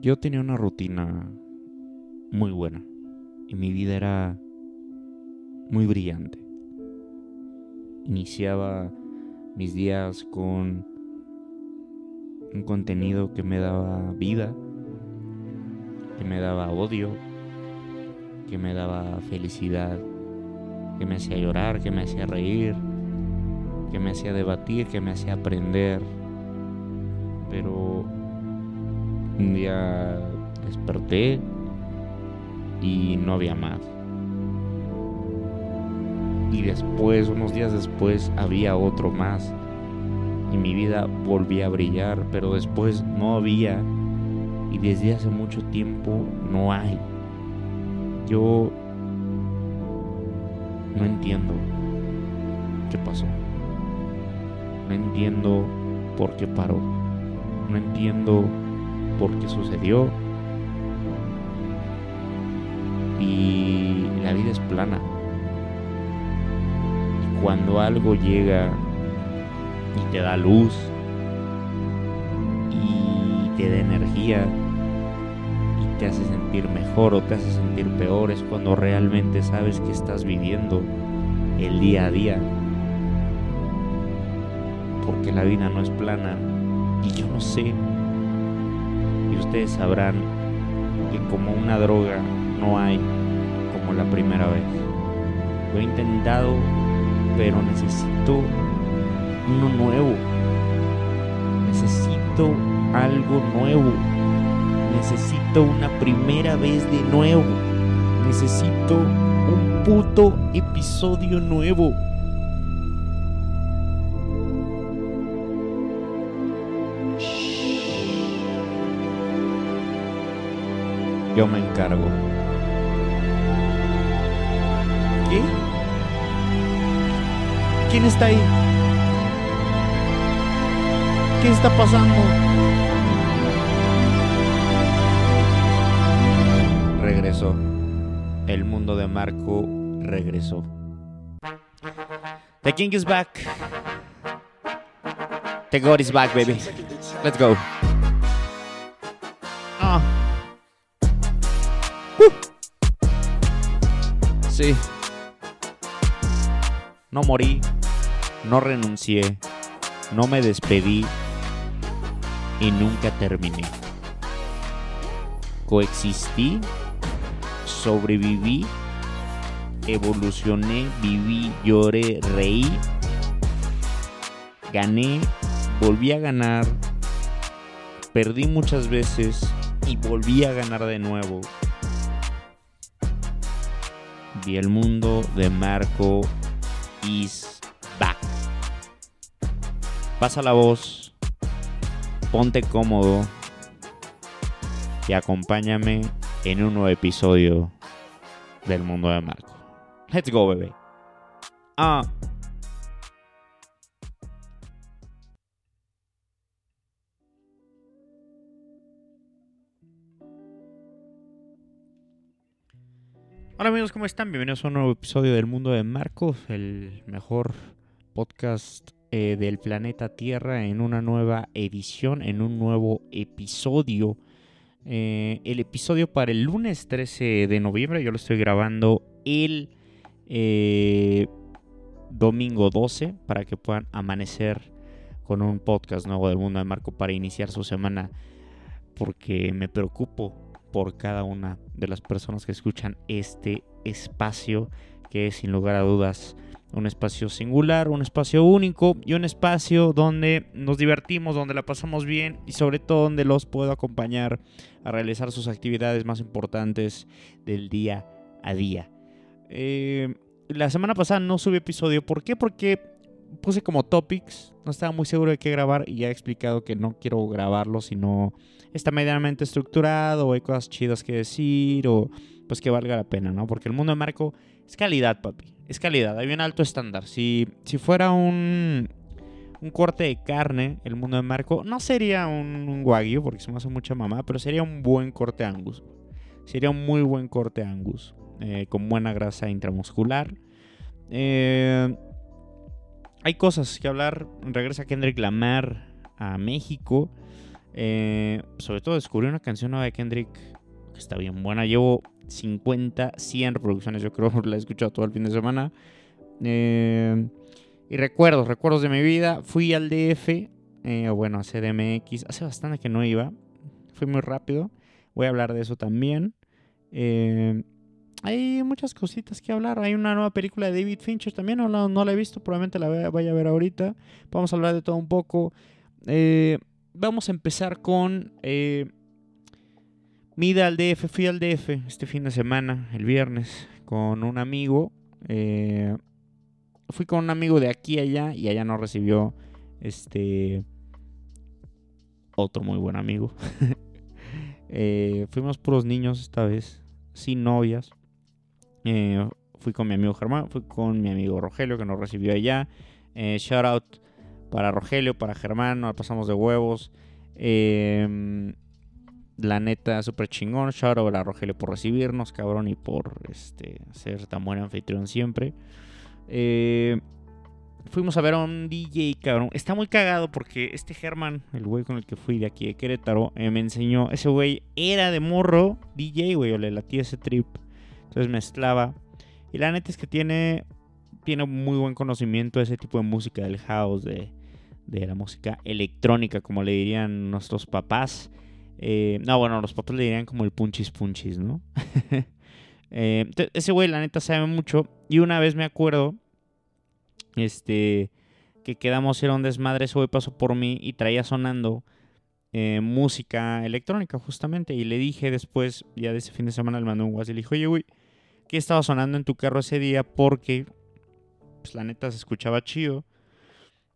Yo tenía una rutina muy buena y mi vida era muy brillante. Iniciaba mis días con un contenido que me daba vida, que me daba odio, que me daba felicidad, que me hacía llorar, que me hacía reír, que me hacía debatir, que me hacía aprender. Pero un día desperté y no había más. Y después, unos días después, había otro más. Y mi vida volvía a brillar, pero después no había. Y desde hace mucho tiempo no hay. Yo no entiendo qué pasó. No entiendo por qué paró. No entiendo por qué sucedió. Y la vida es plana. Y cuando algo llega y te da luz y te da energía y te hace sentir mejor o te hace sentir peor es cuando realmente sabes que estás viviendo el día a día. Porque la vida no es plana y yo no sé ustedes sabrán que como una droga no hay como la primera vez. Lo he intentado, pero necesito uno nuevo. Necesito algo nuevo. Necesito una primera vez de nuevo. Necesito un puto episodio nuevo. Yo me encargo. ¿Qué? ¿Quién está ahí? ¿Qué está pasando? Regresó. El mundo de Marco regresó. The king is back. The God is back, baby. Let's go. No morí, no renuncié, no me despedí y nunca terminé. Coexistí, sobreviví, evolucioné, viví, lloré, reí, gané, volví a ganar, perdí muchas veces y volví a ganar de nuevo. Vi el mundo de Marco is back. Pasa la voz, ponte cómodo y acompáñame en un nuevo episodio del mundo de Marco. Let's go, bebé. Ah. Hola amigos, ¿cómo están? Bienvenidos a un nuevo episodio del Mundo de Marcos, el mejor podcast eh, del planeta Tierra en una nueva edición, en un nuevo episodio. Eh, el episodio para el lunes 13 de noviembre, yo lo estoy grabando el eh, domingo 12 para que puedan amanecer con un podcast nuevo del Mundo de Marco para iniciar su semana porque me preocupo por cada una de las personas que escuchan este espacio, que es sin lugar a dudas un espacio singular, un espacio único y un espacio donde nos divertimos, donde la pasamos bien y sobre todo donde los puedo acompañar a realizar sus actividades más importantes del día a día. Eh, la semana pasada no subí episodio, ¿por qué? Porque puse como topics, no estaba muy seguro de qué grabar y ya he explicado que no quiero grabarlo, sino está medianamente estructurado o hay cosas chidas que decir o pues que valga la pena, ¿no? Porque el mundo de Marco es calidad, papi. Es calidad, hay un alto estándar. Si, si fuera un, un corte de carne, el mundo de Marco, no sería un, un wagyu, porque se me hace mucha mamá, pero sería un buen corte angus. Sería un muy buen corte angus, eh, con buena grasa intramuscular. Eh, hay cosas que hablar. Regresa Kendrick Lamar a México. Eh, sobre todo descubrí una canción nueva de Kendrick que está bien buena. Llevo 50, 100 reproducciones, yo creo, la he escuchado todo el fin de semana. Eh, y recuerdos, recuerdos de mi vida. Fui al DF, eh, bueno, a CDMX. Hace bastante que no iba. Fui muy rápido. Voy a hablar de eso también. Eh, hay muchas cositas que hablar. Hay una nueva película de David Fincher también. No, no, la he visto, probablemente la vaya a ver ahorita. Vamos a hablar de todo un poco. Eh, vamos a empezar con eh, Mida al DF. Fui al DF este fin de semana, el viernes, con un amigo. Eh, fui con un amigo de aquí a allá y allá nos recibió este otro muy buen amigo. Eh, fuimos puros niños esta vez, sin novias. Eh, fui con mi amigo Germán, fui con mi amigo Rogelio que nos recibió allá. Eh, shout out para Rogelio, para Germán, nos pasamos de huevos. Em, la neta, súper chingón. Shout out a Rogelio por recibirnos, cabrón, y por este, ser tan buen anfitrión siempre. Eh, fuimos a ver a un DJ, cabrón. Está muy cagado porque este Germán, el güey con el que fui de aquí de Querétaro, eh, me enseñó. Ese güey era de morro DJ, güey, o le latía ese trip. Entonces mezclaba. Y la neta es que tiene, tiene muy buen conocimiento de ese tipo de música, del house, de, de la música electrónica, como le dirían nuestros papás. Eh, no, bueno, los papás le dirían como el punchis punchis, ¿no? Eh, ese güey, la neta, sabe mucho. Y una vez me acuerdo este, que quedamos era un desmadre, ese güey pasó por mí y traía sonando eh, música electrónica justamente. Y le dije después, ya de ese fin de semana, le mandé un WhatsApp y le dije, oye, güey, ¿qué estaba sonando en tu carro ese día? Porque, pues la neta se escuchaba chido.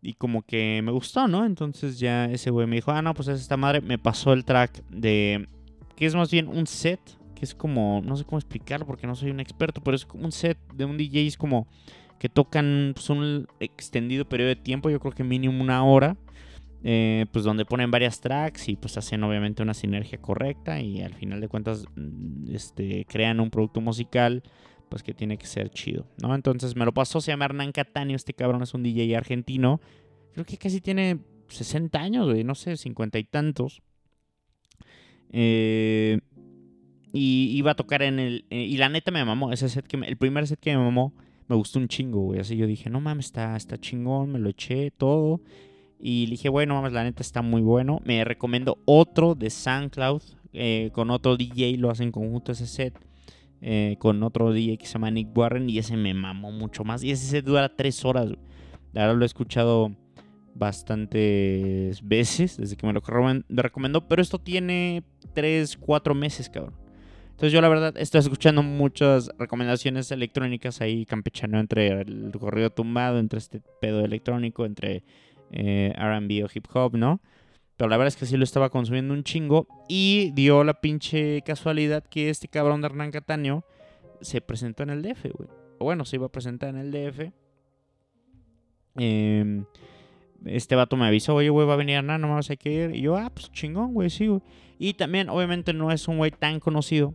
Y como que me gustó, ¿no? Entonces ya ese güey me dijo, ah, no, pues es esta madre. Me pasó el track de, que es más bien un set, que es como, no sé cómo explicarlo porque no soy un experto, pero es como un set de un DJ, es como que tocan pues, un extendido periodo de tiempo, yo creo que mínimo una hora, eh, pues donde ponen varias tracks y pues hacen obviamente una sinergia correcta y al final de cuentas mm, este, crean un producto musical pues que tiene que ser chido, ¿no? Entonces me lo pasó, se llama Hernán Cataño, este cabrón es un DJ argentino, creo que casi tiene 60 años, güey, no sé, 50 y tantos. Eh, y iba a tocar en el... Eh, y la neta me mamó, ese set que el primer set que me mamó me gustó un chingo, güey. Así yo dije, no mames, está, está chingón, me lo eché todo. Y dije, bueno, mames, la neta está muy bueno. Me recomiendo otro de SoundCloud, eh, con otro DJ, lo hacen conjunto ese set. Eh, con otro DJ que se llama Nick Warren y ese me mamó mucho más. Y ese set dura tres horas. Ahora lo he escuchado bastantes veces desde que me lo recomendó. Pero esto tiene tres, cuatro meses, cabrón. Entonces yo la verdad estoy escuchando muchas recomendaciones electrónicas ahí campechano entre el corrido tumbado, entre este pedo electrónico, entre eh, RB o hip hop, ¿no? Pero la verdad es que sí lo estaba consumiendo un chingo y dio la pinche casualidad que este cabrón de Hernán Cataño se presentó en el DF, güey. O bueno, se iba a presentar en el DF. Em, este vato me avisó, oye, güey, va a venir Hernán, nomás hay que ir. Y yo, ah, pues chingón, güey, sí, güey. Y también, obviamente, no es un güey tan conocido.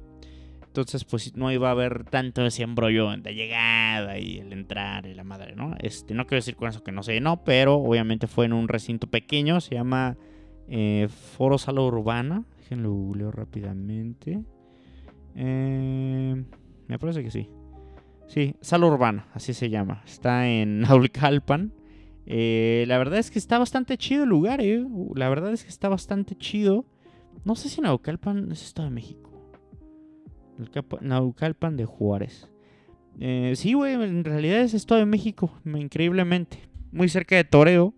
Entonces, pues no iba a haber tanto ese embrollo de llegada y el entrar y la madre, ¿no? Este, no quiero decir con eso que no sé, no, pero obviamente fue en un recinto pequeño, se llama eh, Foro Sala Urbana. Déjenlo googleo rápidamente. Eh, me parece que sí. Sí, Sala Urbana, así se llama. Está en Naulcalpan. Eh, la verdad es que está bastante chido el lugar, eh. La verdad es que está bastante chido. No sé si Naucalpan es Estado de México. Naucalpan de Juárez. Eh, sí, güey, en realidad es Estado de México, increíblemente. Muy cerca de Toreo.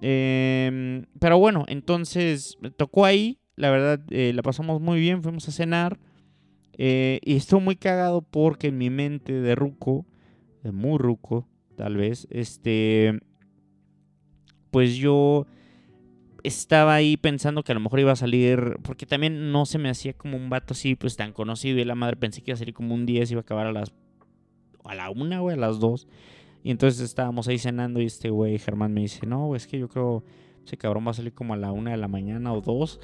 Em, pero bueno, entonces tocó ahí. La verdad, eh, la pasamos muy bien. Fuimos a cenar. Eh, y estuvo muy cagado porque en mi mente de ruco, de muy ruco, tal vez, este. Pues yo estaba ahí pensando que a lo mejor iba a salir, porque también no se me hacía como un vato así, pues tan conocido. Y la madre pensé que iba a salir como un 10, iba a acabar a las. a la una, güey, a las dos. Y entonces estábamos ahí cenando y este güey, Germán, me dice: No, es que yo creo ese cabrón va a salir como a la una de la mañana o dos.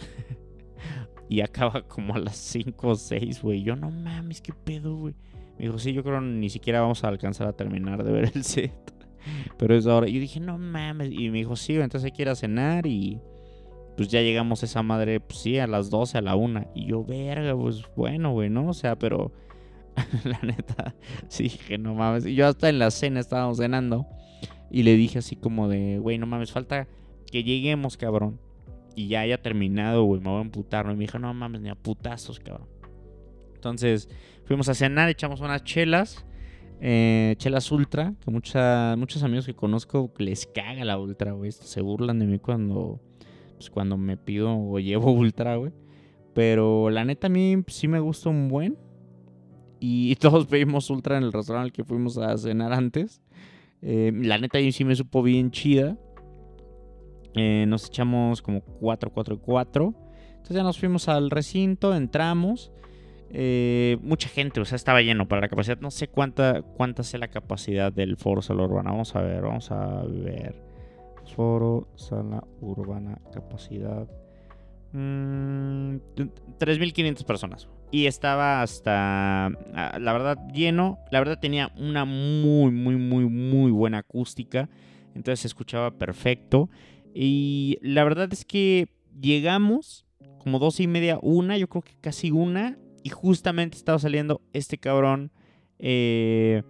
y acaba como a las 5 o 6, güey. Yo, no mames, qué pedo, güey. Me dijo: Sí, yo creo ni siquiera vamos a alcanzar a terminar de ver el set. Pero es ahora. Y dije, no mames. Y me dijo, sí, entonces hay cenar y. pues ya llegamos a esa madre, pues sí, a las 12, a la 1. Y yo, verga, pues bueno, güey, ¿no? O sea, pero la neta, sí, que no mames. Y yo hasta en la cena estábamos cenando y le dije así como de, güey, no mames, falta que lleguemos, cabrón. Y ya haya terminado, güey, me voy a emputar. ¿no? Y me dijo, no mames, ni a putazos, cabrón. Entonces fuimos a cenar, echamos unas chelas. Eh, chelas ultra, que muchos amigos que conozco les caga la ultra, güey. Se burlan de mí cuando, pues, cuando me pido o llevo ultra, güey. Pero la neta a mí sí me gusta un buen. Y todos pedimos ultra en el restaurante al que fuimos a cenar antes. Eh, la neta a sí me supo bien chida. Eh, nos echamos como 4, 4 y 4. Entonces ya nos fuimos al recinto, entramos. Eh, mucha gente, o sea, estaba lleno para la capacidad. No sé cuánta, cuánta sea la capacidad del foro sala urbana. Vamos a ver, vamos a ver. Foro sala urbana, capacidad. 3.500 mm, personas. Y estaba hasta, ah, la verdad, lleno. La verdad tenía una muy, muy, muy, muy buena acústica. Entonces se escuchaba perfecto. Y la verdad es que llegamos como dos y media, una, yo creo que casi una. Y justamente estaba saliendo este cabrón eh,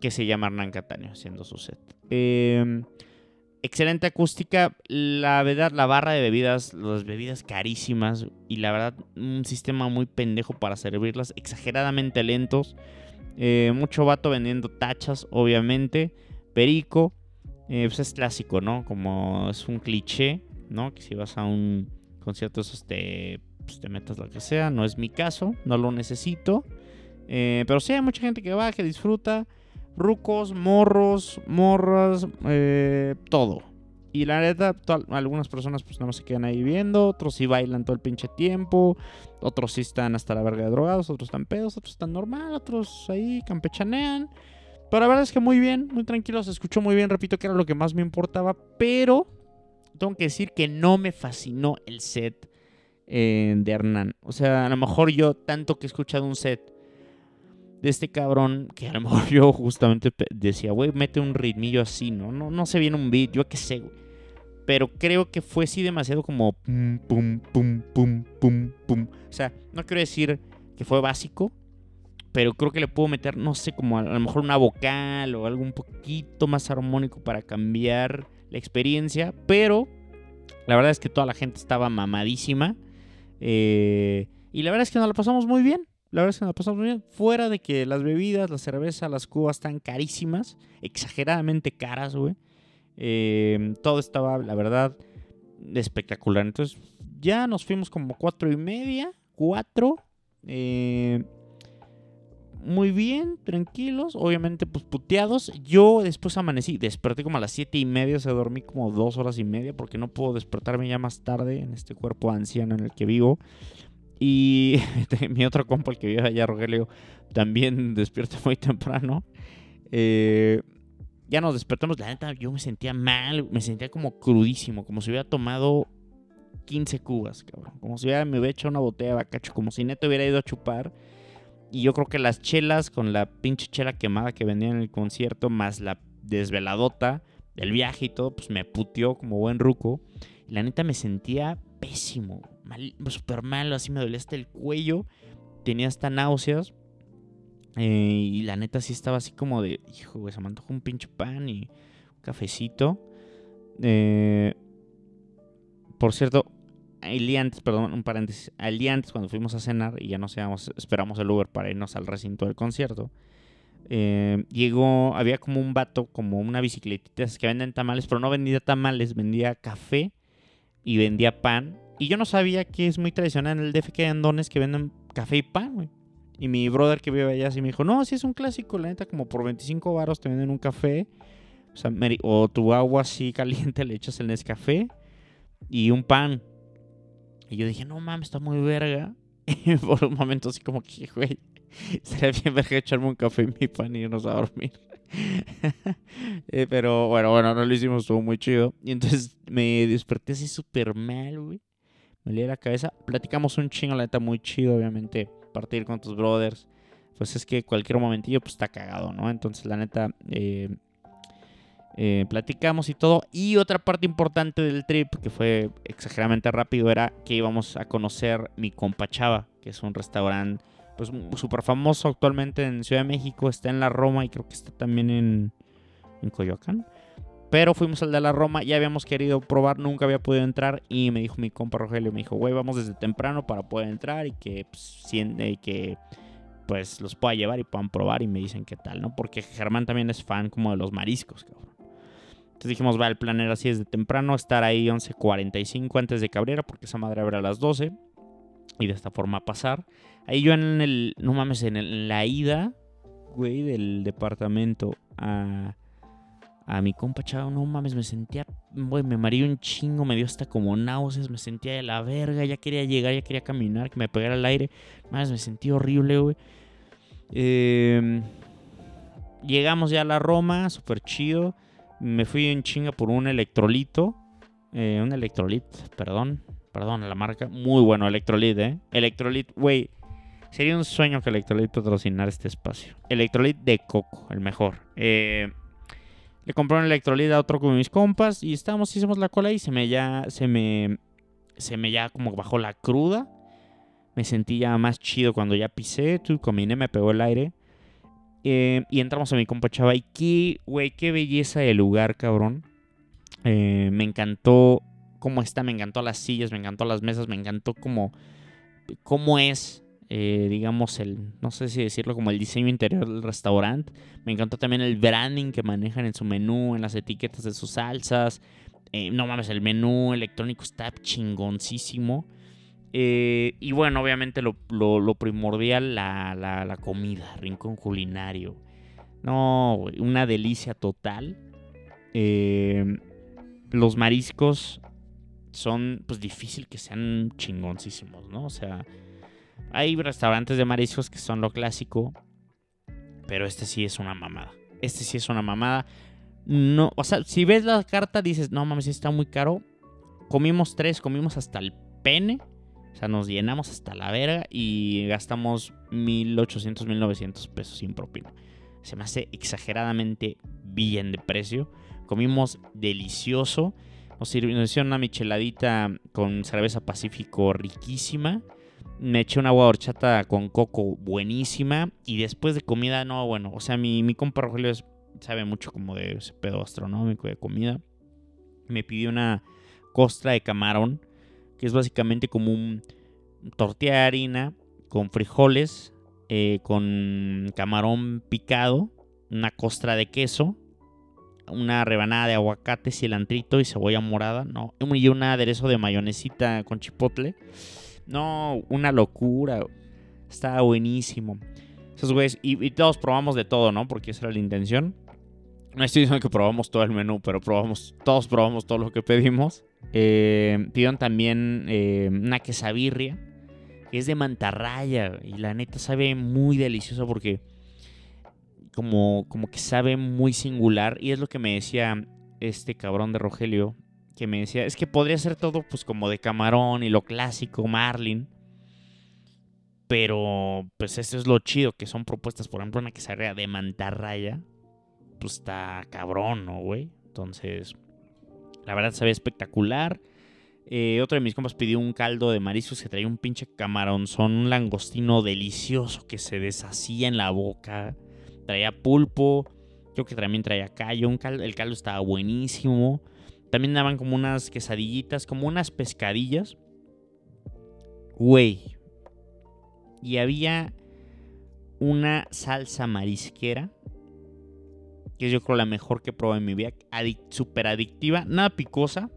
que se llama Hernán Cataño haciendo su set. Em, excelente acústica. La verdad, la barra de bebidas, las bebidas carísimas. Y la verdad, un sistema muy pendejo para servirlas. Exageradamente lentos. Eh, mucho vato vendiendo tachas, obviamente. Perico. Eh, pues es clásico, ¿no? Como es un cliché, ¿no? Que si vas a un concierto, esos te pues, te metas lo que sea. No es mi caso, no lo necesito. Eh, pero sí hay mucha gente que va, que disfruta. Rucos, morros, morras, eh, todo. Y la neta, algunas personas pues no se quedan ahí viendo, otros sí bailan todo el pinche tiempo, otros sí están hasta la verga de drogados, otros están pedos, otros están normal, otros ahí campechanean. Pero la verdad es que muy bien, muy tranquilo, se escuchó muy bien, repito que era lo que más me importaba, pero tengo que decir que no me fascinó el set eh, de Hernán. O sea, a lo mejor yo, tanto que he escuchado un set de este cabrón, que a lo mejor yo justamente decía, güey, mete un ritmillo así, ¿no? No, no sé bien un beat, yo qué sé, güey. Pero creo que fue así demasiado como pum, pum, pum, pum, pum, pum. O sea, no quiero decir que fue básico, pero creo que le puedo meter, no sé, como a, lo mejor una vocal o algo un poquito más armónico para cambiar la experiencia. Pero la verdad es que toda la gente estaba mamadísima. Eh, y la verdad es que nos la pasamos muy bien. La verdad es que nos la pasamos muy bien. Fuera de que las bebidas, la cerveza, las cubas están carísimas. Exageradamente caras, güey. Eh, todo estaba, la verdad, espectacular. Entonces, ya nos fuimos como cuatro y media. Cuatro. Eh, muy bien, tranquilos, obviamente pues puteados. Yo después amanecí, desperté como a las siete y media, o sea, dormí como dos horas y media porque no puedo despertarme ya más tarde en este cuerpo anciano en el que vivo. Y mi otro compa, el que vive allá, Rogelio, también despierta muy temprano. Eh, ya nos despertamos, la neta, yo me sentía mal, me sentía como crudísimo, como si hubiera tomado 15 cubas, cabrón. Como si me hubiera hecho una botella de bacacho, como si neto hubiera ido a chupar y yo creo que las chelas con la pinche chela quemada que vendían en el concierto, más la desveladota del viaje y todo, pues me puteó como buen ruco. La neta me sentía pésimo, mal, súper malo, así me dolía hasta el cuello, tenía hasta náuseas. Eh, y la neta sí estaba así como de, hijo, güey, se me antojó un pinche pan y un cafecito. Eh, por cierto, el día antes, perdón, un paréntesis, al día antes cuando fuimos a cenar y ya nos íbamos, esperamos el Uber para irnos al recinto del concierto, eh, llegó, había como un vato, como una bicicletita que venden tamales, pero no vendía tamales, vendía café y vendía pan. Y yo no sabía que es muy tradicional en el DF que hay andones que venden café y pan, güey. Y mi brother que vive allá sí me dijo, no, sí es un clásico, la neta, como por 25 baros te venden un café. O, sea, o tu agua así caliente le echas el Nescafé y un pan. Y yo dije, no mames, está muy verga. Y por un momento así como que, güey, sería bien verga echarme un café en mi pan y irnos a dormir. Eh, pero bueno, bueno, no lo hicimos, estuvo muy chido. Y entonces me desperté así súper mal, güey. Me lié la cabeza. Platicamos un chingo, la neta, muy chido, obviamente. Partir con tus brothers. Pues es que cualquier momentillo, pues está cagado, ¿no? Entonces, la neta, eh, Eh, platicamos y todo. Y otra parte importante del trip, que fue exageradamente rápido, era que íbamos a conocer mi compa Chava, que es un restaurante pues súper famoso actualmente en Ciudad de México. Está en la Roma y creo que está también en, Coyoacán. Pero fuimos al de la Roma, ya habíamos querido probar, nunca había podido entrar. Y me dijo mi compa Rogelio, me dijo, güey, vamos desde temprano para poder entrar y que, pues, que pues los pueda llevar y puedan probar y me dicen qué tal, ¿no? Porque Germán también es fan como de los mariscos, cabrón. Dijimos, va, el plan era así desde temprano, estar ahí 11.45 antes de Cabrera, porque esa madre abre a las 12. Y de esta forma pasar. Ahí yo en el, no mames, en, la ida, güey, del departamento a, a mi compa chavo, no mames, me sentía, güey, me mareé un chingo, me dio hasta como náuseas, me sentía de la verga, ya quería llegar, ya quería caminar, que me pegara el aire. Más me sentí horrible, güey. Em, llegamos ya a la Roma, súper chido. Me fui en chinga por un electrolito. Eh, un electrolit, perdón. Perdón, la marca. Muy bueno, electrolit, ¿eh? Electrolit, güey. Sería un sueño que Electrolit patrocinar este espacio. Electrolit de coco, el mejor. Eh, le compré un Electrolit a otro con mis compas y estábamos, hicimos la cola y se me ya, se me, se me ya como bajó la cruda. Me sentí ya más chido cuando ya pisé, tú combiné, me pegó el aire. Eh, y entramos a mi compa Chava. Y qué, güey, qué belleza de lugar, cabrón. Eh, me encantó cómo está, me encantó las sillas, me encantó las mesas, me encantó cómo, cómo es, eh, digamos, el, no sé si decirlo, como el diseño interior del restaurante. Me encantó también el branding que manejan en su menú, en las etiquetas de sus salsas. no mames, el menú electrónico está chingoncísimo. Eh, y bueno, obviamente lo, primordial, la, comida, rincón culinario. No, una delicia total. Eh, los mariscos son, pues difícil que sean chingoncísimos, ¿no? O sea, hay restaurantes de mariscos que son lo clásico, pero este sí es una mamada. Este sí es una mamada. No, o sea, si ves la carta dices, no mames, está muy caro. Comimos tres, comimos hasta el pene. O sea, nos llenamos hasta la verga y gastamos 1800, 1900 pesos sin propina. Se me hace exageradamente bien de precio. Comimos delicioso. Nos hicieron una micheladita con cerveza Pacífico riquísima. Me eché una agua horchata con coco buenísima. Y después de comida, no, bueno. O sea, mi, mi compa Rogelio sabe mucho como de ese pedo astronómico de comida. Me pidió una costra de camarón es básicamente como un tortilla de harina con frijoles, eh, con camarón picado, una costra de queso, una rebanada de aguacate, cilantrito y cebolla morada, no, y un aderezo de mayonesita con chipotle. No, una locura. Está buenísimo. Esos güeyes, y, todos probamos de todo, ¿no? Porque esa era la intención. No estoy diciendo que probamos todo el menú, pero probamos, todos probamos todo lo que pedimos. Eh, pidieron también eh, una quesabirria, que es de mantarraya. Y la neta sabe muy delicioso porque como, como que sabe muy singular. Y es lo que me decía este cabrón de Rogelio. Que me decía, es que podría ser todo pues como de camarón y lo clásico, marlin. Pero pues eso es lo chido, que son propuestas, por ejemplo, una quesabirria de mantarraya. Pues está cabrón, ¿no, güey? Entonces, la verdad se ve espectacular. Eh, otro de mis compas pidió un caldo de mariscos que traía un pinche camaronzón, un langostino delicioso que se deshacía en la boca. Traía pulpo, creo que también traía callo. Un el caldo estaba buenísimo. También daban como unas quesadillitas, como unas pescadillas. Güey. Y había una salsa marisquera que es yo creo la mejor que probé en mi vida. Súper adictiva, nada picosa,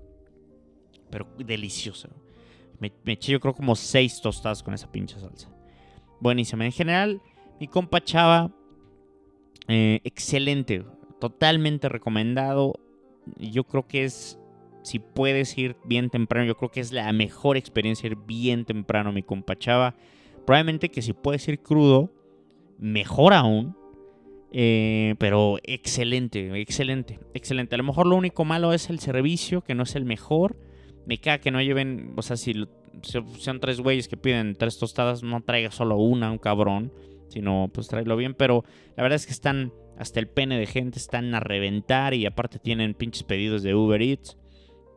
pero deliciosa. Me, eché yo creo como seis tostadas con esa pinche salsa. Buenísima. En general, mi compa Chava, eh, excelente. Totalmente recomendado. Yo creo que es, si puedes ir bien temprano, yo creo que es la mejor experiencia ir bien temprano, mi compa Chava. Probablemente que si puedes ir crudo, mejor aún eh, pero excelente, excelente, excelente. A lo mejor lo único malo es el servicio, que no es el mejor. Me caga que no lleven, o sea, si son tres güeyes que piden tres tostadas, no traiga solo una, un cabrón, sino pues tráelo bien. Pero la verdad es que están hasta el pene de gente, están a reventar y aparte tienen pinches pedidos de Uber Eats.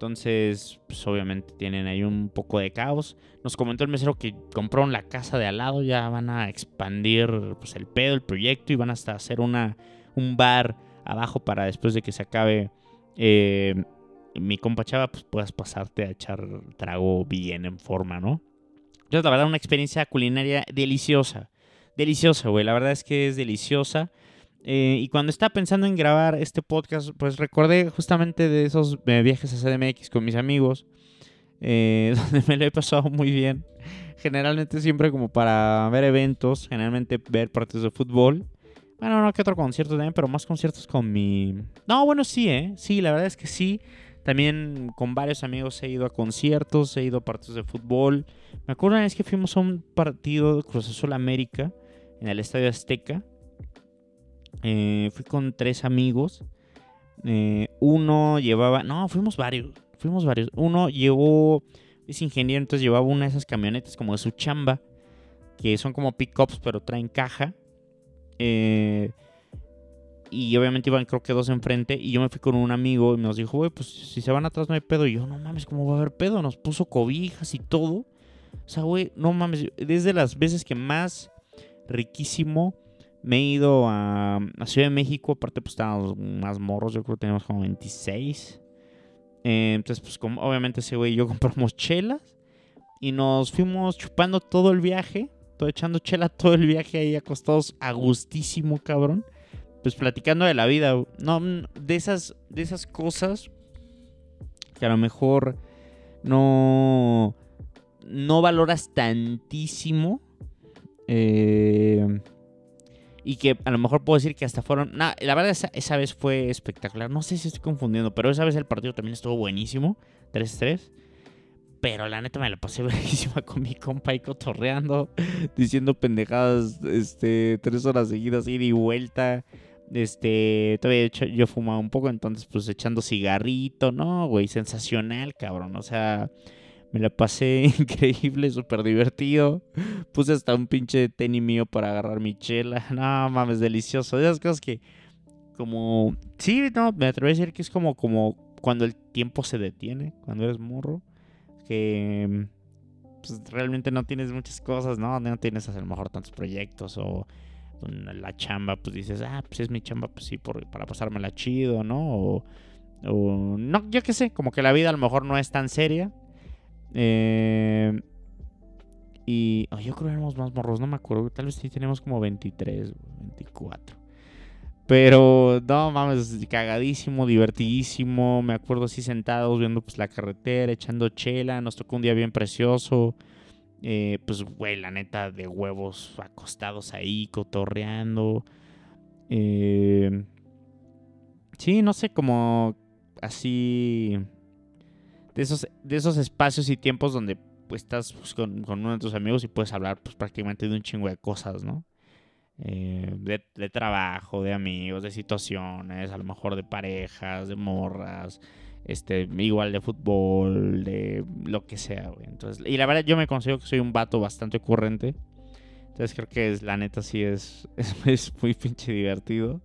Entonces, pues obviamente tienen ahí un poco de caos. Nos comentó el mesero que compraron la casa de al lado, ya van a expandir pues, el pedo, el proyecto y van hasta hacer una, un bar abajo para después de que se acabe eh, mi compa chava, pues puedas pasarte a echar trago bien en forma, ¿no? Entonces, la verdad, una experiencia culinaria deliciosa. Deliciosa, güey. La verdad es que es deliciosa. Eh, y cuando estaba pensando en grabar este podcast, pues recordé justamente de esos eh, viajes a CDMX con mis amigos, eh, donde me lo he pasado muy bien. Generalmente siempre como para ver eventos, generalmente ver partidos de fútbol. Bueno, no que otro concierto también, pero más conciertos con mi... No, bueno, sí, ¿eh? Sí, la verdad es que sí. También con varios amigos he ido a conciertos, he ido a partidos de fútbol. Me acuerdo una vez que fuimos a un partido de Cruz Azul América en el Estadio Azteca. Eh, fui con tres amigos. Eh, uno llevaba. No, fuimos varios. Fuimos varios. Uno llevó. Es ingeniero, entonces llevaba una de esas camionetas como de su chamba. Que son como pickups, pero traen caja. Eh, y obviamente iban, creo que dos enfrente. Y yo me fui con un amigo y nos dijo, güey, pues si se van atrás no hay pedo. Y yo, no mames, ¿cómo va a haber pedo? Nos puso cobijas y todo. O sea, güey, no mames. Desde las veces que más riquísimo me he ido a, Ciudad de México, aparte pues estábamos más morros, yo creo que teníamos como 26. Eh, entonces pues como, obviamente ese güey y yo compramos chelas y nos fuimos chupando todo el viaje, todo echando chela todo el viaje ahí acostados a gustísimo, cabrón. Pues platicando de la vida, no, de esas, de esas cosas que a lo mejor no, no valoras tantísimo. Eh, y que a lo mejor puedo decir que hasta fueron. la verdad, esa, vez fue espectacular. No sé si estoy confundiendo, pero esa vez el partido también estuvo buenísimo. 3-3. Pero la neta me la pasé buenísima con mi compa ahí cotorreando, diciendo pendejadas, este, tres horas seguidas, ida y vuelta. Este, todavía hecho, yo fumaba un poco, entonces pues echando cigarrito, ¿no? Güey, sensacional, cabrón. O sea, me la pasé increíble, súper divertido. Puse hasta un pinche tenis mío para agarrar mi chela. No mames, delicioso. De esas cosas que, como. Sí, no, me atrevo a decir que es como, como cuando el tiempo se detiene, cuando eres morro. Que. Pues, realmente no tienes muchas cosas, ¿no? No tienes a lo mejor tantos proyectos o la chamba, pues dices, ah, pues es mi chamba, pues sí, por, para pasármela chido, ¿no? O, o no, yo qué sé, como que la vida a lo mejor no es tan seria eh, y yo creo que éramos más morros, no me acuerdo. Tal vez sí tenemos como 23, 24. Pero no mames, cagadísimo, divertidísimo. Me acuerdo así sentados viendo pues la carretera, echando chela. Nos tocó un día bien precioso. Eh, pues, güey, la neta de huevos acostados ahí, cotorreando. Eh, sí, no sé, como así de esos, de esos espacios y tiempos donde pues, estás pues, con, uno de tus amigos y puedes hablar pues, prácticamente de un chingo de cosas, ¿no? Eh, de, trabajo, de amigos, de situaciones, a lo mejor de parejas, de morras, este, igual de fútbol, de lo que sea, güey. Entonces, y la verdad yo me considero que soy un vato bastante ocurrente. Entonces creo que es, la neta sí es, es, muy pinche divertido.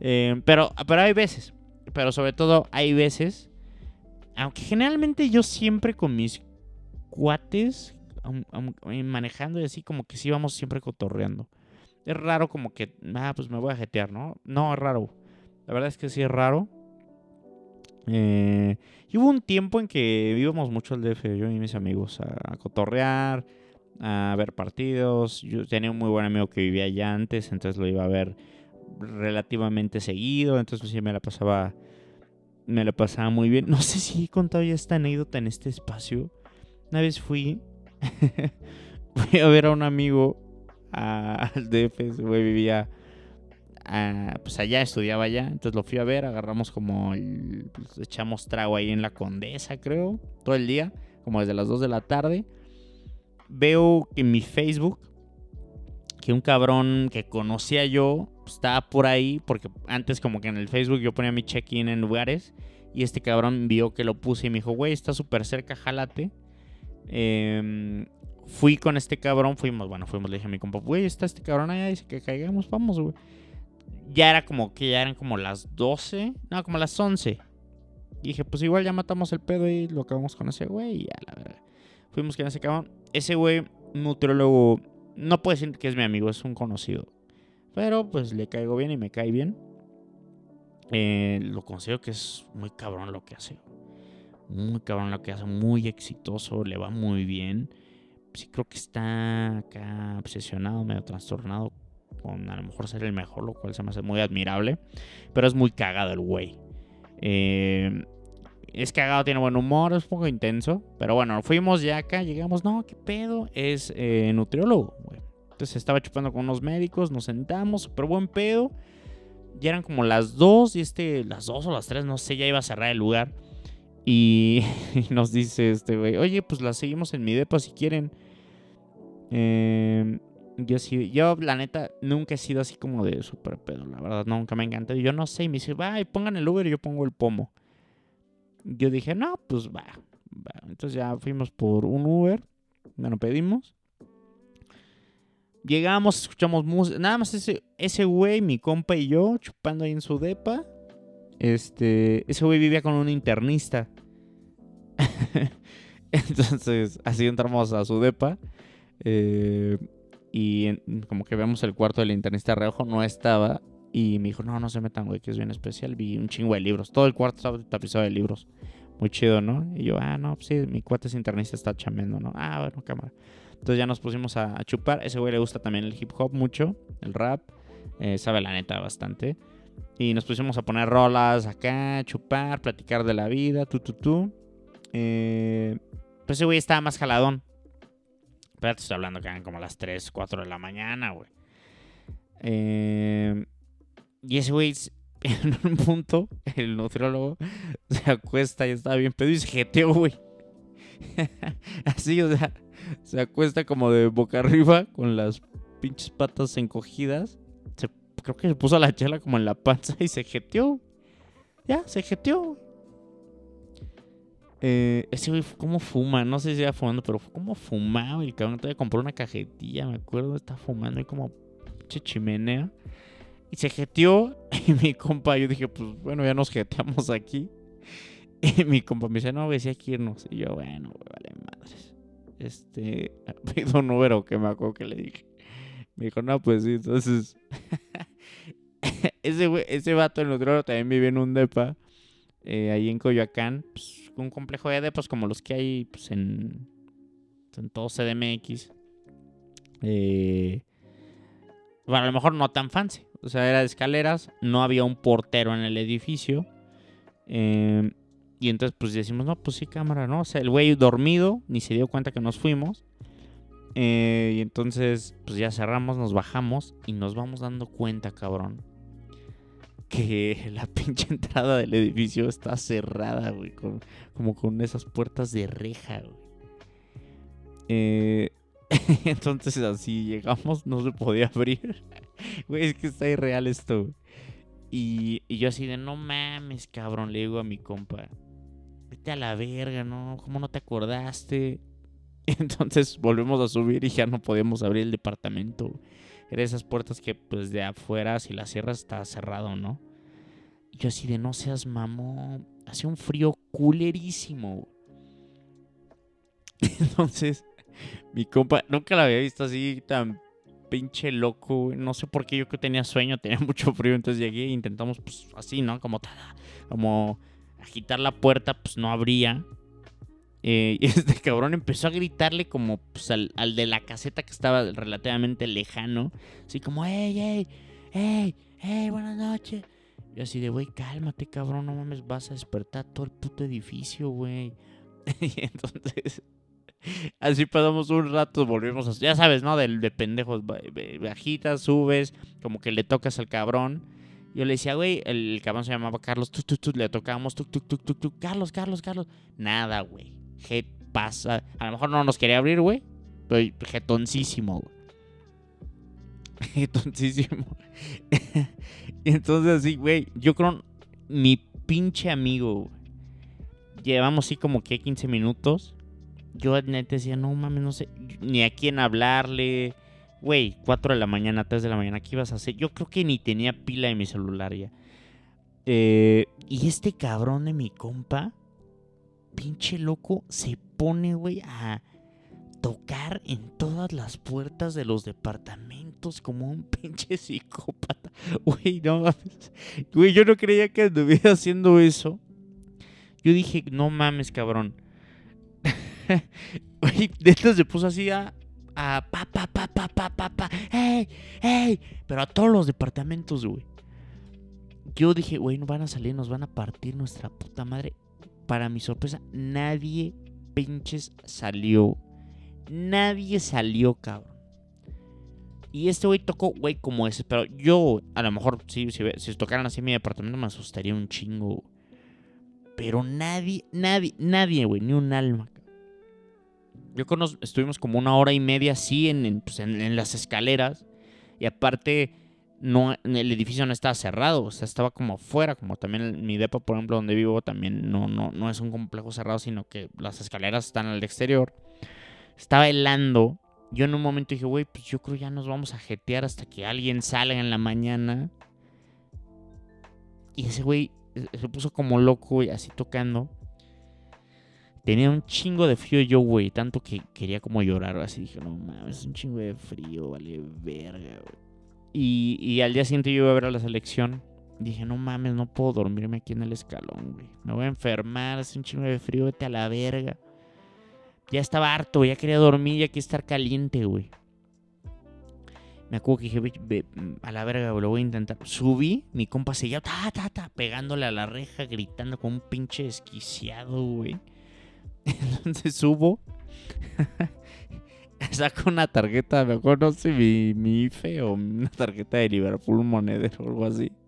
Eh, pero, pero hay veces, pero sobre todo hay veces aunque generalmente yo siempre con mis cuates eh, manejando y así como que sí vamos siempre cotorreando. Es raro como que, ah, pues me voy a jetear, ¿no? No, es raro. La verdad es que sí es raro. Eh, y hubo un tiempo en que íbamos mucho al DF, yo y mis amigos, a, cotorrear, a ver partidos. Yo tenía un muy buen amigo que vivía allá antes, entonces lo iba a ver relativamente seguido. Entonces pues, sí me la pasaba me la pasaba muy bien. No sé si he contado ya esta anécdota en este espacio. Una vez fui, fui a ver a un amigo al DF, güey vivía, pues allá, estudiaba allá. Entonces lo fui a ver, agarramos como, pues, echamos trago ahí en la Condesa, creo, todo el día, como desde las 2 de la tarde. Veo en mi Facebook que un cabrón que conocía yo estaba por ahí, porque antes como que en el Facebook yo ponía mi check-in en lugares y este cabrón vio que lo puse y me dijo, güey, está súper cerca, jálate. Em, fui con este cabrón, fuimos, bueno, fuimos, le dije a mi compa, güey, está este cabrón allá, dice que caigamos, vamos, güey. ya era como que ya eran como las 12, no, como las 11. Y dije, pues igual ya matamos el pedo y lo acabamos con ese güey ya, la verdad. Fuimos con ese cabrón. Ese güey, nutriólogo, no puedo decir que es mi amigo, es un conocido. Pero pues le caigo bien y me cae bien. Eh, lo considero que es muy cabrón lo que hace. Muy cabrón lo que hace, muy exitoso, le va muy bien. Sí creo que está acá obsesionado, medio trastornado con a lo mejor ser el mejor, lo cual se me hace muy admirable. Pero es muy cagado el güey. Eh, es cagado, tiene buen humor, es un poco intenso. Pero bueno, fuimos ya acá, llegamos, no, qué pedo, es eh, nutriólogo, güey. Entonces estaba chupando con unos médicos, nos sentamos, súper buen pedo. Ya eran como las 2 y este, las 2 o las 3, no sé, ya iba a cerrar el lugar. Y, nos dice este güey, oye, pues la seguimos en mi depa si quieren. Eh, yo sí, yo la neta nunca he sido así como de súper pedo, la verdad, nunca me encanta. Yo no sé, y me dice, va, pongan el Uber y yo pongo el pomo. Yo dije, no, pues va. Entonces ya fuimos por un Uber, bueno, pedimos. Llegamos, escuchamos música, nada más ese, ese güey, mi compa y yo, chupando ahí en su depa. Este, ese güey vivía con un internista. Entonces, así entramos a su depa. Eh, y como que vemos el cuarto del internista reojo, no estaba. Y me dijo, no, no se metan, güey, que es bien especial. Vi un chingo de libros. Todo el cuarto estaba tapizado de libros. Muy chido, ¿no? Y yo, ah, no, pues sí, mi cuate es internista, está chamendo, ¿no? Ah, bueno, cámara. Entonces ya nos pusimos a, chupar. Ese güey le gusta también el hip hop mucho, el rap. Eh, sabe la neta bastante. Y nos pusimos a poner rolas acá, chupar, platicar de la vida, tú, tú, tú. Pues ese güey estaba más jaladón. Pero te estoy hablando que eran como las 3, 4 de la mañana, güey. Eh, y ese güey, en un punto, el nutriólogo se acuesta y estaba bien pedo y se jeteó, güey. Así, o sea, se acuesta como de boca arriba con las pinches patas encogidas. creo que se puso la chela como en la panza y se jeteó. Ya, se jeteó. Eh, ese güey, ¿cómo fuma? No sé si iba fumando, pero ¿cómo fumaba? El cabrón todavía compró una cajetilla, me acuerdo, estaba fumando y como pinche chimenea. Y se jeteó. Y mi compa, yo dije, pues bueno, ya nos jeteamos aquí. Y mi compa me dice, no, güey, que irnos. Y yo, bueno, vale, madres. Este, pido un número que me acuerdo que le dije. Me dijo, no, pues sí, entonces. ese, güey, ese vato en otro también vive en un depa. Eh, ahí en Coyoacán. Pues, un complejo de depas como los que hay pues, en, en todo CDMX. Eh, bueno, a lo mejor no tan fancy. O sea, era de escaleras, no había un portero en el edificio. Eh, y entonces pues decimos, no, pues sí, cámara, ¿no? O sea, el güey dormido, ni se dio cuenta que nos fuimos. Eh, y entonces pues ya cerramos, nos bajamos y nos vamos dando cuenta, cabrón que la pinche entrada del edificio está cerrada, güey. como con esas puertas de reja, güey. Eh, entonces así llegamos, no se podía abrir. Güey, es que está irreal esto. Y, y, yo así de, no mames, cabrón, le digo a mi compa. Vete a la verga, ¿no? ¿Cómo no te acordaste? Entonces volvemos a subir y ya no podíamos abrir el departamento. Era esas puertas que pues de afuera si la cierras está cerrado, ¿no? yo así de no seas mamón. Hace un frío culerísimo. Entonces, mi compa, nunca la había visto así tan pinche loco. No sé por qué yo que tenía sueño, tenía mucho frío. Entonces llegué e intentamos, pues así, ¿no? Como, como agitar la puerta, pues no abría. Eh, y este cabrón empezó a gritarle como pues, al, de la caseta que estaba relativamente lejano. Así como, ¡Ey, ey, ey, ey, buenas noches! Y así de, güey, cálmate, cabrón, no mames, vas a despertar todo el puto edificio, güey. y entonces, así pasamos un rato, volvimos a... Ya sabes, ¿no? De, de pendejos, bajitas, subes, como que le tocas al cabrón. Yo le decía, güey, el, cabrón se llamaba Carlos, le tocábamos, tu, tu, tu, tu, tu, Carlos, Carlos, Carlos. Nada, güey. Jet pasa. A lo mejor no nos quería abrir, güey. Pero jetoncísimo, güey. Jetoncísimo. y entonces así, güey, yo creo, mi pinche amigo, llevamos así como que 15 minutos. Yo neta decía, no mames, no sé ni a quién hablarle, Güey, 4 de la mañana, 3 de la mañana, ¿qué ibas a hacer? Yo creo que ni tenía pila en mi celular ya. Eh, y este cabrón de mi compa, pinche loco, se pone, güey, a tocar en todas las puertas de los departamentos como un pinche psicópata. Güey, no mames. Güey, yo no creía que estuviera haciendo eso. Yo dije, no mames, cabrón. Güey, esto se puso así a, a pa, pa, pa, pa, pa, pa, pa, hey, hey, pero a todos los departamentos, güey. Yo dije, güey, no van a salir, nos van a partir nuestra puta madre. Para mi sorpresa, nadie pinches salió. Nadie salió, cabrón. Y este güey tocó, güey, como ese. Pero yo, a lo mejor, si, si tocaran así en mi departamento, me asustaría un chingo. Pero nadie, nadie, nadie, güey, ni un alma. Yo conozco, estuvimos como una hora y media así en, pues, en, en, las escaleras. Y aparte, no, el edificio no estaba cerrado, o sea, estaba como afuera, como también mi depa, por ejemplo, donde vivo, también no, no, no es un complejo cerrado, sino que las escaleras están al exterior. Estaba helando. Yo en un momento dije, güey, pues yo creo ya nos vamos a jetear hasta que alguien salga en la mañana. Y ese güey se puso como loco, güey, así tocando. Tenía un chingo de frío yo, güey. Tanto que quería como llorar. Así dije, no mames, es un chingo de frío, vale, verga, güey. Y, y, al día siguiente yo iba a ver a la selección. Dije, no mames, no puedo dormirme aquí en el escalón, güey. Me voy a enfermar, es un chingo de frío, vete a la verga. Ya estaba harto, ya quería dormir, ya quería estar caliente, güey. Me acuerdo que dije, ve, ve, a la verga, lo voy a intentar. Subí, mi compa seguía, ta, ta, ta, pegándole a la reja, gritando como un pinche esquiciado, güey. Entonces subo. Saco una tarjeta, me acuerdo, no sé, mi, mi IFE o una tarjeta de Liverpool monedero o algo así.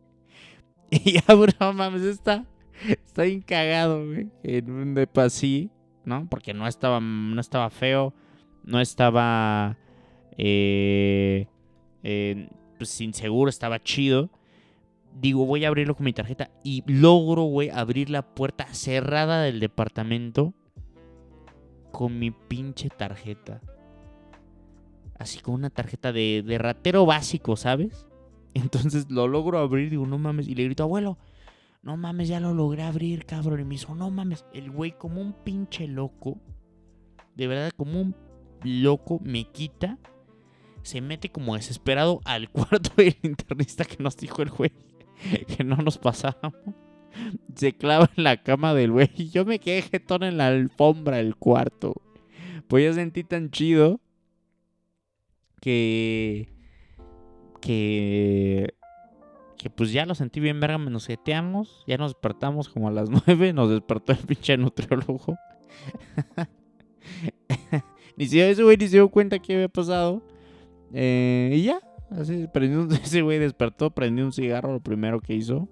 Y ya, bro, mames, está, está bien güey. En un depa así, ¿no? Porque no estaba, no estaba feo, no estaba eh, eh, pues inseguro, estaba chido. Digo, voy a abrirlo con mi tarjeta y logro, güey, abrir la puerta cerrada del departamento con mi pinche tarjeta. Así con una tarjeta de, de ratero básico, ¿sabes? Entonces lo logro abrir, digo, no mames. Y le grito, abuelo, no mames, ya lo logré abrir, cabrón. Y me dijo, no mames. El güey, como un pinche loco, de verdad, como un loco, me quita. Se mete como desesperado al cuarto del internista que nos dijo el güey que no nos pasábamos. Se clava en la cama del güey. Y yo me quedé jetón en la alfombra del cuarto. Pues ya sentí tan chido que. Que. Que pues ya lo sentí bien, verga. Nos seteamos. Ya nos despertamos como a las 9. Nos despertó el pinche nutriólogo. ni siquiera ese güey ni se dio cuenta que había pasado. Eh, y ya. Así, prendió, ese güey despertó, prendió un cigarro, lo primero que hizo.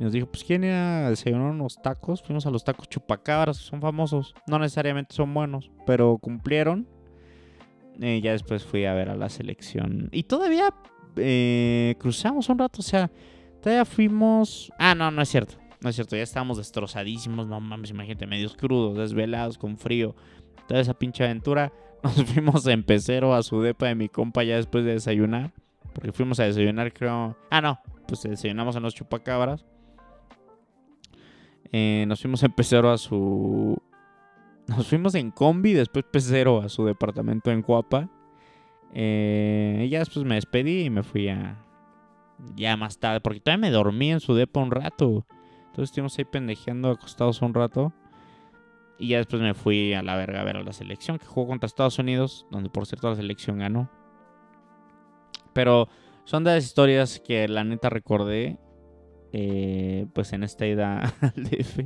Y nos dijo, pues ¿quién iba a desayunar unos tacos? Fuimos a los tacos chupacabras, son famosos. No necesariamente son buenos, pero cumplieron. Eh, ya después fui a ver a la selección. Y todavía eh, cruzamos un rato, o sea, todavía fuimos... Ah, no, no es cierto. No es cierto, ya estábamos destrozadísimos, no mames, imagínate, medios crudos, desvelados, con frío. Toda esa pinche aventura. Nos fuimos en pecero a su depa de mi compa ya después de desayunar. Porque fuimos a desayunar, creo... Ah, no, pues desayunamos en los chupacabras. Eh, nos fuimos en pecero a su nos fuimos en combi, después pecero a su departamento en Cuapa. Eh, ya después me despedí y me fui a. Ya más tarde, porque todavía me dormí en su depa un rato. Entonces estuvimos ahí pendejeando acostados un rato. Y ya después me fui a la verga a ver a la selección que jugó contra Estados Unidos, donde por cierto la selección ganó. Pero son de las historias que la neta recordé. Eh, pues en esta ida al DF.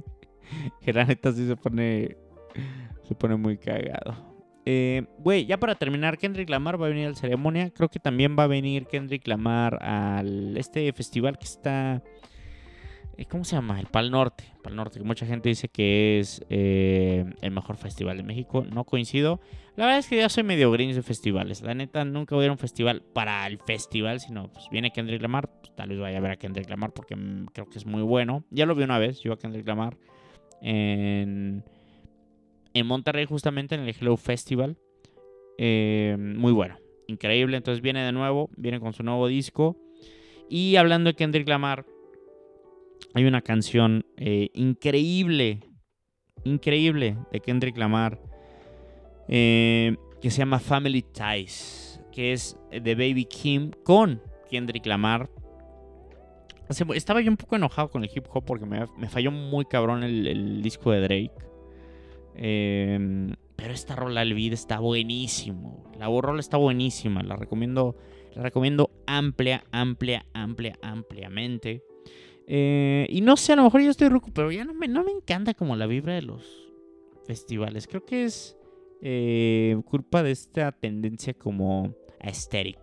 Que la neta sí se pone se pone muy cagado. Eh, güey, ya para terminar, Kendrick Lamar va a venir a la ceremonia. Creo que también va a venir Kendrick Lamar al este festival que está. Eh, ¿Cómo se llama? El Pal Norte. Pal Norte, que mucha gente dice que es eh, el mejor festival de México. No coincido. La verdad es que ya soy medio grinch de festivales. La neta, nunca voy a ir a un festival para el festival, sino pues viene Kendrick Lamar. Pues, tal vez vaya a ver a Kendrick Lamar porque mm, creo que es muy bueno. Ya lo vi una vez, yo a Kendrick Lamar en en Monterrey justamente en el Hello Festival. Eh, muy bueno. increíble. Entonces viene de nuevo, viene con su nuevo disco. Y hablando de Kendrick Lamar, hay una canción eh, increíble, increíble de Kendrick Lamar eh, que se llama Family Ties, que es de Baby Kim con Kendrick Lamar. Estaba yo un poco enojado con el hip hop porque me, falló muy cabrón el, disco de Drake. Em, pero esta rola el beat está buenísimo. La rola está buenísima. La recomiendo, la recomiendo amplia, amplia, amplia, ampliamente. Eh, y no sé, a lo mejor yo estoy ruco, pero ya no me, no me encanta como la vibra de los festivales. Creo que es eh, culpa de esta tendencia como aesthetic.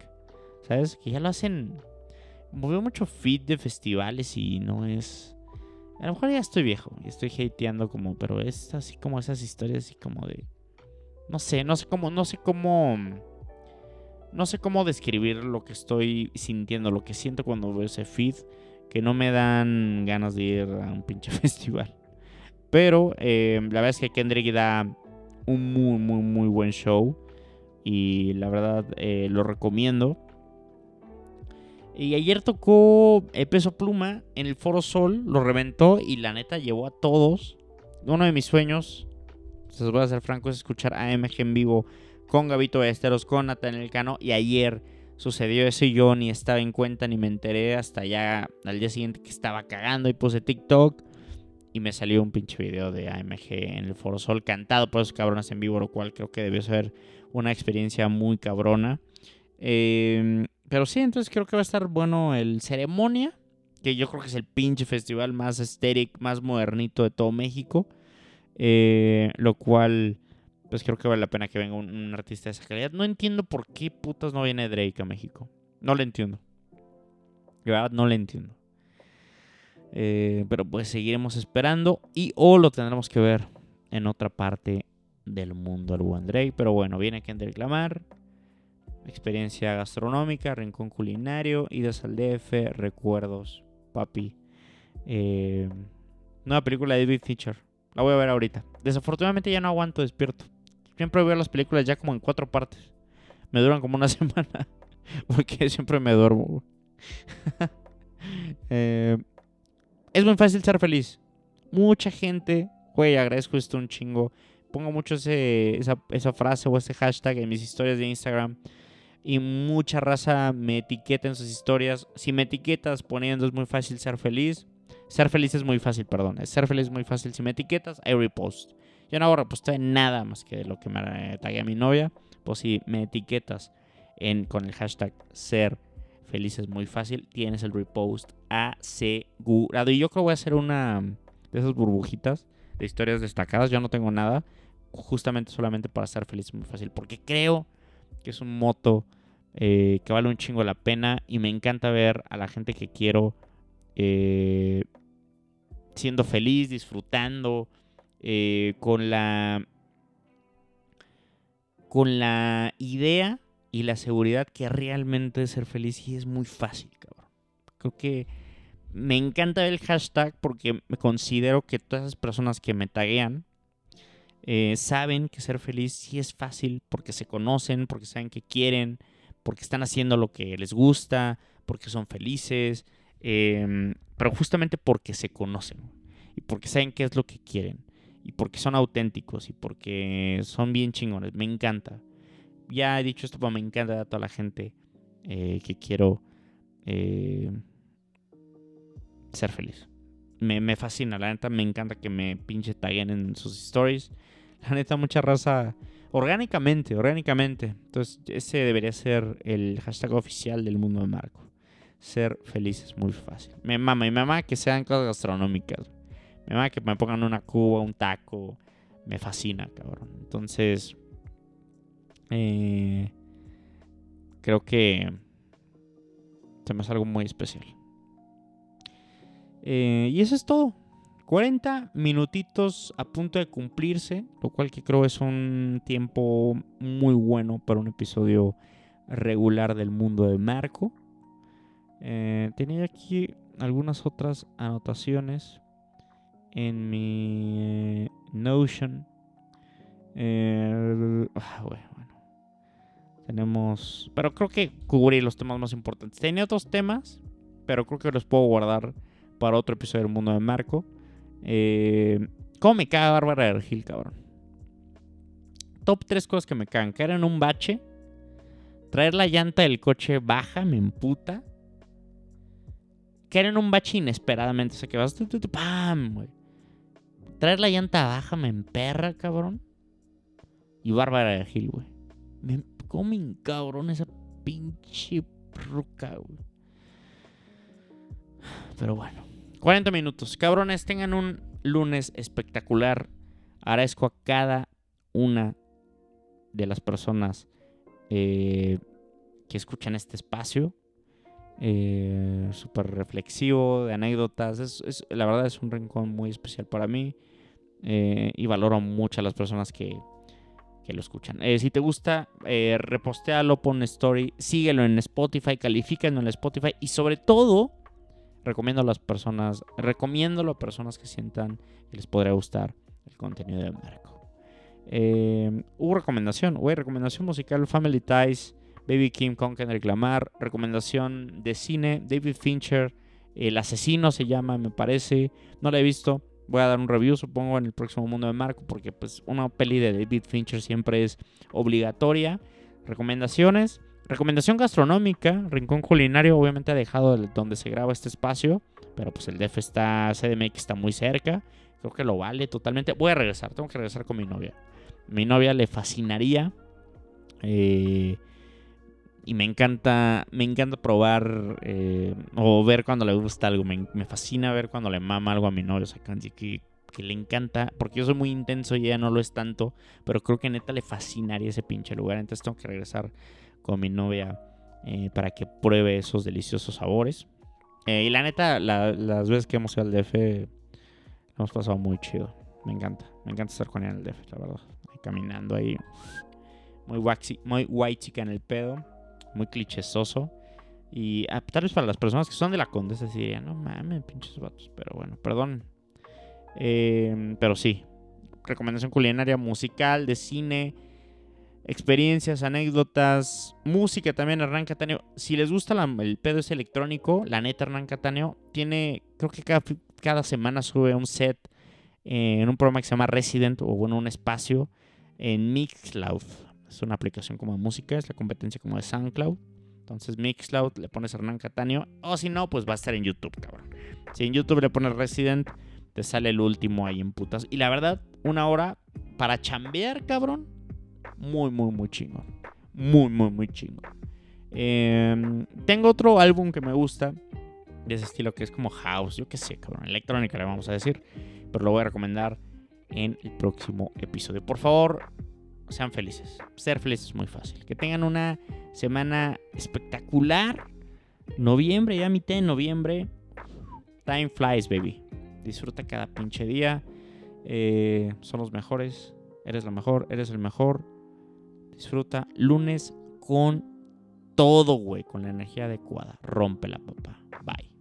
¿Sabes? Que ya lo hacen. Veo mucho feed de festivales y no es. A lo mejor ya estoy viejo y estoy hateando como, pero es así como esas historias así como de. No sé, no sé cómo, no sé cómo. No sé cómo describir lo que estoy sintiendo, lo que siento cuando veo ese feed que no me dan ganas de ir a un pinche festival. Pero eh, la verdad es que Kendrick da un muy, muy, muy buen show. Y la verdad eh, lo recomiendo. Y ayer tocó eh, Peso Pluma en el Foro Sol, lo reventó y la neta llevó a todos. Uno de mis sueños, se los voy a ser franco, es escuchar AMG en vivo con Gabito Esteros, con Nathaniel Cano. Y ayer sucedió eso y yo ni estaba en cuenta ni me enteré hasta ya al día siguiente que estaba cagando y puse TikTok y me salió un pinche video de AMG en el Foro Sol cantado por esos cabrones en vivo, lo cual creo que debió ser una experiencia muy cabrona. Em, pero sí, entonces creo que va a estar bueno el Ceremonia, que yo creo que es el pinche festival más estéril, más modernito de todo México. Eh, lo cual pues creo que vale la pena que venga un, artista de esa calidad. No entiendo por qué putas no viene Drake a México. No le entiendo. De verdad, no le entiendo. Eh, pero pues seguiremos esperando y o lo tendremos que ver en otra parte del mundo al buen Drake. Pero bueno, viene Kendrick Lamar. Experiencia gastronómica, rincón culinario, idas al DF, recuerdos, papi. Eh, nueva película de David Fincher. La voy a ver ahorita. Desafortunadamente ya no aguanto despierto. Siempre veo las películas ya como en cuatro partes. Me duran como una semana. Porque siempre me duermo. Eh, es muy fácil ser feliz. Mucha gente, güey, agradezco esto un chingo. Pongo mucho esa, esa frase o ese hashtag en mis historias de Instagram. Y mucha raza me etiqueta en sus historias. Si me etiquetas poniendo es muy fácil ser feliz. Ser feliz es muy fácil, perdón. Ser feliz es muy fácil. Si me etiquetas, I repost. Yo no hago reposte nada más que lo que me tagué a mi novia. Pues si me etiquetas con el hashtag ser feliz es muy fácil, tienes el repost asegurado. Y yo creo que voy a hacer una de esas burbujitas de historias destacadas. Yo no tengo nada. Justamente solamente para ser feliz es muy fácil. Porque creo que es un moto eh, que vale un chingo la pena. Y me encanta ver a la gente que quiero eh, siendo feliz, disfrutando eh, con la con la idea y la seguridad que realmente ser feliz y es muy fácil, cabrón. Creo que me encanta el hashtag porque me considero que todas esas personas que me taguean eh, saben que ser feliz sí es fácil porque se conocen, porque saben que quieren, porque están haciendo lo que les gusta, porque son felices, em, pero justamente porque se conocen y porque saben qué es lo que quieren y porque son auténticos y porque son bien chingones. Me encanta. Ya he dicho esto, pero me encanta a toda la gente eh, que quiero eh, ser feliz. Me, fascina, la neta me encanta que me pinche taguen en sus stories. La neta, mucha raza orgánicamente, orgánicamente. Entonces, ese debería ser el hashtag oficial del mundo de Marco. Ser feliz es muy fácil. Me mama, y me mama que sean cosas gastronómicas. Me que me pongan una cuba, un taco. Me fascina, cabrón. Entonces, eh, creo que se me hace algo muy especial. Eh, y eso es todo. 40 minutitos a punto de cumplirse, lo cual que creo es un tiempo muy bueno para un episodio regular del mundo de Marco. Eh, tenía aquí algunas otras anotaciones, en mi Notion. Eh, ah, bueno, Tenemos. Pero creo que cubrí los temas más importantes. Tenía otros temas, pero creo que los puedo guardar para otro episodio del mundo de Marco. Eh, ¿Cómo me caga Bárbara Gil, cabrón? Top 3 cosas que me cagan. Caer en un bache. Traer la llanta del coche baja, me emputa. Caer en un bache inesperadamente. O sea, que vas... ¡Pam! Traer la llanta baja me emperra, cabrón. Y Bárbara de Gil, güey. Me comen, cabrón, esa pinche ruca, güey. Pero bueno. 40 minutos. Cabrones, tengan un lunes espectacular. Agradezco a cada una de las personas eh, que escuchan este espacio. Eh, Súper reflexivo, de anécdotas. La verdad es un rincón muy especial para mí. Eh, y valoro mucho a las personas que, que lo escuchan. si te gusta, repostealo, pon story, síguelo en Spotify, califíquenlo en Spotify y sobre todo, recomiendo a las personas, recomiendo a personas que sientan que les podría gustar el contenido de Marco. Eh, hubo recomendación, güey, recomendación musical Family Ties, Baby Kim con Kendrick Lamar, recomendación de cine, David Fincher, El asesino se llama, me parece, no la he visto. Voy a dar un review, supongo, en el próximo mundo de Marco, porque pues una peli de David Fincher siempre es obligatoria. Recomendaciones. Recomendación gastronómica, Rincón Culinario obviamente ha dejado donde se graba este espacio, pero pues el DF está, CDMX está muy cerca, creo que lo vale totalmente. Voy a regresar, tengo que regresar con mi novia. Mi novia le fascinaría eh, y me encanta, me encanta probar eh, o ver cuando le gusta algo, me, fascina ver cuando le mama algo a mi novia, o sea, que, le encanta, porque yo soy muy intenso y ella no lo es tanto, pero creo que neta le fascinaría ese pinche lugar, entonces tengo que regresar con mi novia eh, para que pruebe esos deliciosos sabores. Eh, y la neta, las veces que hemos ido al DF, hemos pasado muy chido. Me encanta, me encanta estar con ella en el DF, la verdad. caminando ahí, muy waxy, muy white chica en el pedo, muy clichésoso. Y ah, tal vez para las personas que son de la Condesa dirían, no mames, pinches vatos. Pero bueno, perdón. Eh, pero sí, recomendación culinaria musical, de cine experiencias, anécdotas, música también Hernán Cataneo. Si les gusta el pedo es electrónico, la neta Hernán Cataneo tiene, creo que cada, semana sube un set en un programa que se llama Resident o bueno, un espacio en Mixcloud. Es una aplicación como de música, es la competencia como de SoundCloud. Entonces Mixcloud le pones Hernán Cataneo o si no, pues va a estar en YouTube, cabrón. Si en YouTube le pones Resident, te sale el último ahí en putas. Y la verdad, una hora para chambear, cabrón muy, muy, muy chingón. Muy, muy, muy chingón. Em, tengo otro álbum que me gusta de ese estilo que es como house, yo qué sé, cabrón, electrónica le vamos a decir, pero lo voy a recomendar en el próximo episodio. Por favor, sean felices. Ser felices es muy fácil. Que tengan una semana espectacular. Noviembre, ya mitad de noviembre. Time flies, baby. Disfruta cada pinche día. Eh, son los mejores. Eres la mejor, eres el mejor. Disfruta lunes con todo, güey. Con la energía adecuada. Rompe la papá. Bye.